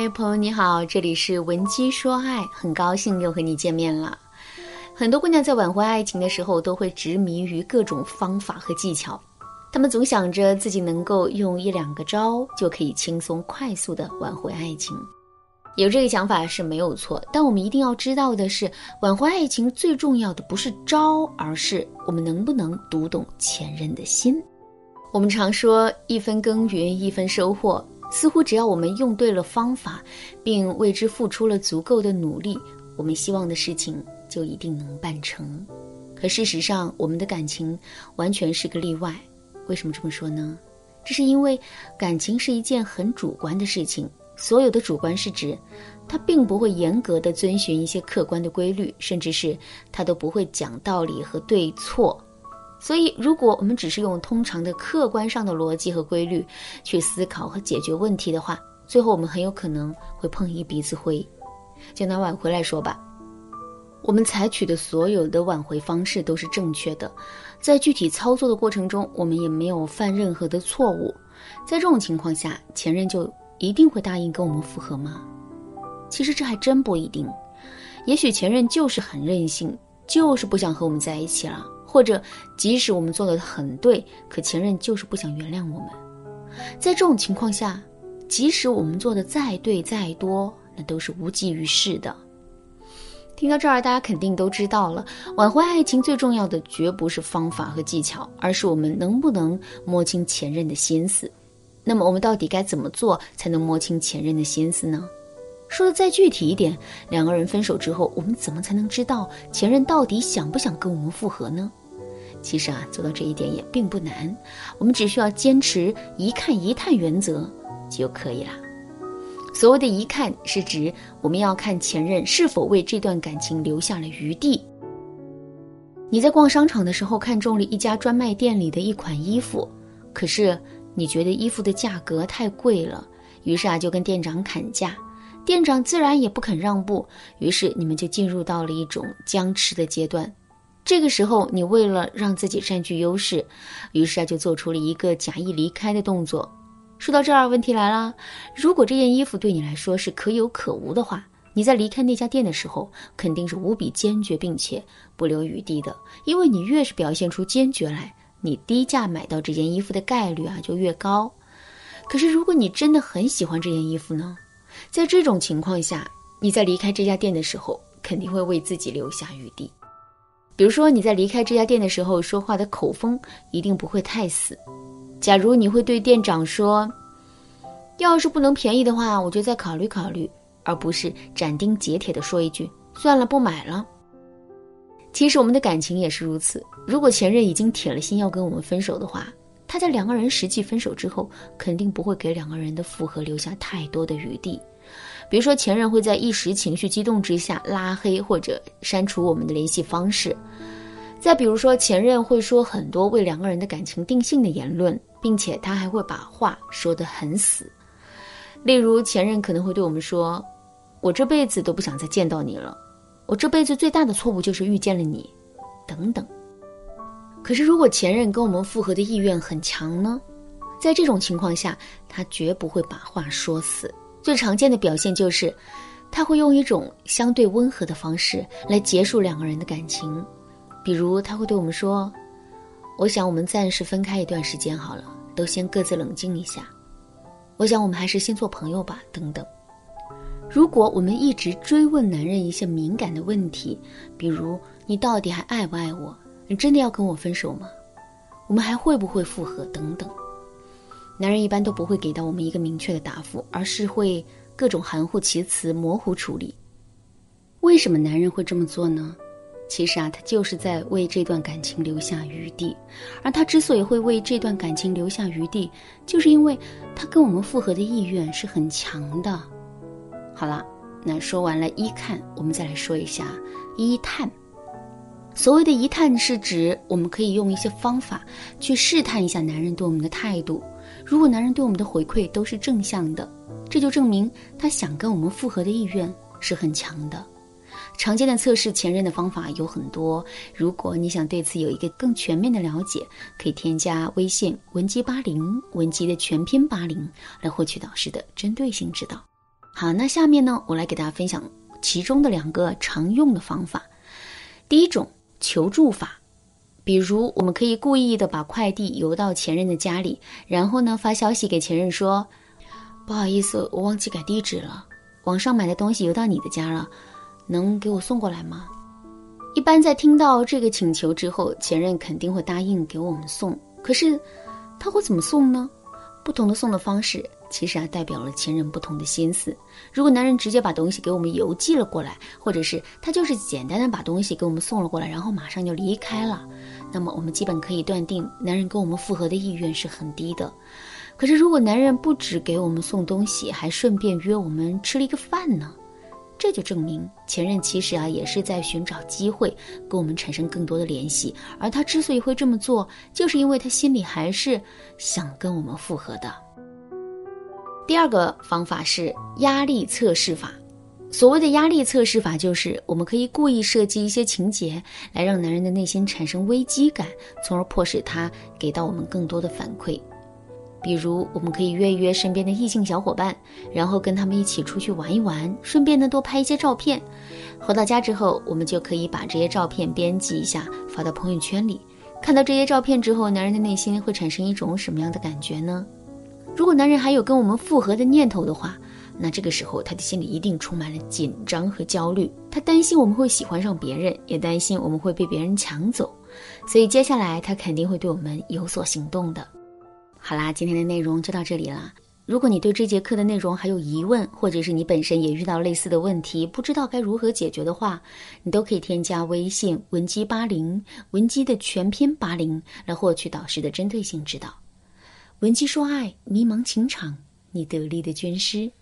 嗨，朋友你好，这里是文姬说爱，很高兴又和你见面了。很多姑娘在挽回爱情的时候，都会执迷于各种方法和技巧，她们总想着自己能够用一两个招就可以轻松快速的挽回爱情。有这个想法是没有错，但我们一定要知道的是，挽回爱情最重要的不是招，而是我们能不能读懂前任的心。我们常说一分耕耘一分收获。似乎只要我们用对了方法，并为之付出了足够的努力，我们希望的事情就一定能办成。可事实上，我们的感情完全是个例外。为什么这么说呢？这是因为感情是一件很主观的事情。所有的主观是指，它并不会严格的遵循一些客观的规律，甚至是它都不会讲道理和对错。所以，如果我们只是用通常的客观上的逻辑和规律去思考和解决问题的话，最后我们很有可能会碰一鼻子灰。就拿挽回来说吧，我们采取的所有的挽回方式都是正确的，在具体操作的过程中，我们也没有犯任何的错误。在这种情况下，前任就一定会答应跟我们复合吗？其实这还真不一定，也许前任就是很任性，就是不想和我们在一起了。或者，即使我们做的很对，可前任就是不想原谅我们。在这种情况下，即使我们做的再对再多，那都是无济于事的。听到这儿，大家肯定都知道了，挽回爱情最重要的绝不是方法和技巧，而是我们能不能摸清前任的心思。那么，我们到底该怎么做才能摸清前任的心思呢？说的再具体一点，两个人分手之后，我们怎么才能知道前任到底想不想跟我们复合呢？其实啊，做到这一点也并不难，我们只需要坚持一看一探原则就可以了。所谓的一看，是指我们要看前任是否为这段感情留下了余地。你在逛商场的时候看中了一家专卖店里的一款衣服，可是你觉得衣服的价格太贵了，于是啊就跟店长砍价。店长自然也不肯让步，于是你们就进入到了一种僵持的阶段。这个时候，你为了让自己占据优势，于是啊就做出了一个假意离开的动作。说到这儿，问题来了：如果这件衣服对你来说是可有可无的话，你在离开那家店的时候，肯定是无比坚决，并且不留余地的。因为你越是表现出坚决来，你低价买到这件衣服的概率啊就越高。可是，如果你真的很喜欢这件衣服呢？在这种情况下，你在离开这家店的时候，肯定会为自己留下余地。比如说，你在离开这家店的时候，说话的口风一定不会太死。假如你会对店长说：“要是不能便宜的话，我就再考虑考虑。”而不是斩钉截铁地说一句：“算了，不买了。”其实我们的感情也是如此。如果前任已经铁了心要跟我们分手的话，他在两个人实际分手之后，肯定不会给两个人的复合留下太多的余地。比如说，前任会在一时情绪激动之下拉黑或者删除我们的联系方式；再比如说，前任会说很多为两个人的感情定性的言论，并且他还会把话说得很死。例如，前任可能会对我们说：“我这辈子都不想再见到你了，我这辈子最大的错误就是遇见了你，等等。”可是，如果前任跟我们复合的意愿很强呢？在这种情况下，他绝不会把话说死。最常见的表现就是，他会用一种相对温和的方式来结束两个人的感情。比如，他会对我们说：“我想我们暂时分开一段时间好了，都先各自冷静一下。我想我们还是先做朋友吧。”等等。如果我们一直追问男人一些敏感的问题，比如“你到底还爱不爱我？”你真的要跟我分手吗？我们还会不会复合？等等，男人一般都不会给到我们一个明确的答复，而是会各种含糊其辞、模糊处理。为什么男人会这么做呢？其实啊，他就是在为这段感情留下余地。而他之所以会为这段感情留下余地，就是因为他跟我们复合的意愿是很强的。好了，那说完了一看，我们再来说一下一探。所谓的一探是指，我们可以用一些方法去试探一下男人对我们的态度。如果男人对我们的回馈都是正向的，这就证明他想跟我们复合的意愿是很强的。常见的测试前任的方法有很多，如果你想对此有一个更全面的了解，可以添加微信文姬八零，文姬的全拼八零，来获取导师的针对性指导。好，那下面呢，我来给大家分享其中的两个常用的方法。第一种求助法，比如我们可以故意的把快递邮到前任的家里，然后呢发消息给前任说：“不好意思，我忘记改地址了，网上买的东西邮到你的家了，能给我送过来吗？”一般在听到这个请求之后，前任肯定会答应给我们送。可是他会怎么送呢？不同的送的方式。其实啊，代表了前任不同的心思。如果男人直接把东西给我们邮寄了过来，或者是他就是简单的把东西给我们送了过来，然后马上就离开了，那么我们基本可以断定，男人跟我们复合的意愿是很低的。可是，如果男人不止给我们送东西，还顺便约我们吃了一个饭呢，这就证明前任其实啊也是在寻找机会跟我们产生更多的联系。而他之所以会这么做，就是因为他心里还是想跟我们复合的。第二个方法是压力测试法。所谓的压力测试法，就是我们可以故意设计一些情节，来让男人的内心产生危机感，从而迫使他给到我们更多的反馈。比如，我们可以约一约身边的异性小伙伴，然后跟他们一起出去玩一玩，顺便呢多拍一些照片。回到家之后，我们就可以把这些照片编辑一下，发到朋友圈里。看到这些照片之后，男人的内心会产生一种什么样的感觉呢？如果男人还有跟我们复合的念头的话，那这个时候他的心里一定充满了紧张和焦虑。他担心我们会喜欢上别人，也担心我们会被别人抢走，所以接下来他肯定会对我们有所行动的。好啦，今天的内容就到这里啦。如果你对这节课的内容还有疑问，或者是你本身也遇到类似的问题，不知道该如何解决的话，你都可以添加微信文姬八零，文姬的全拼八零，来获取导师的针对性指导。闻鸡说爱，迷茫情场，你得力的军师。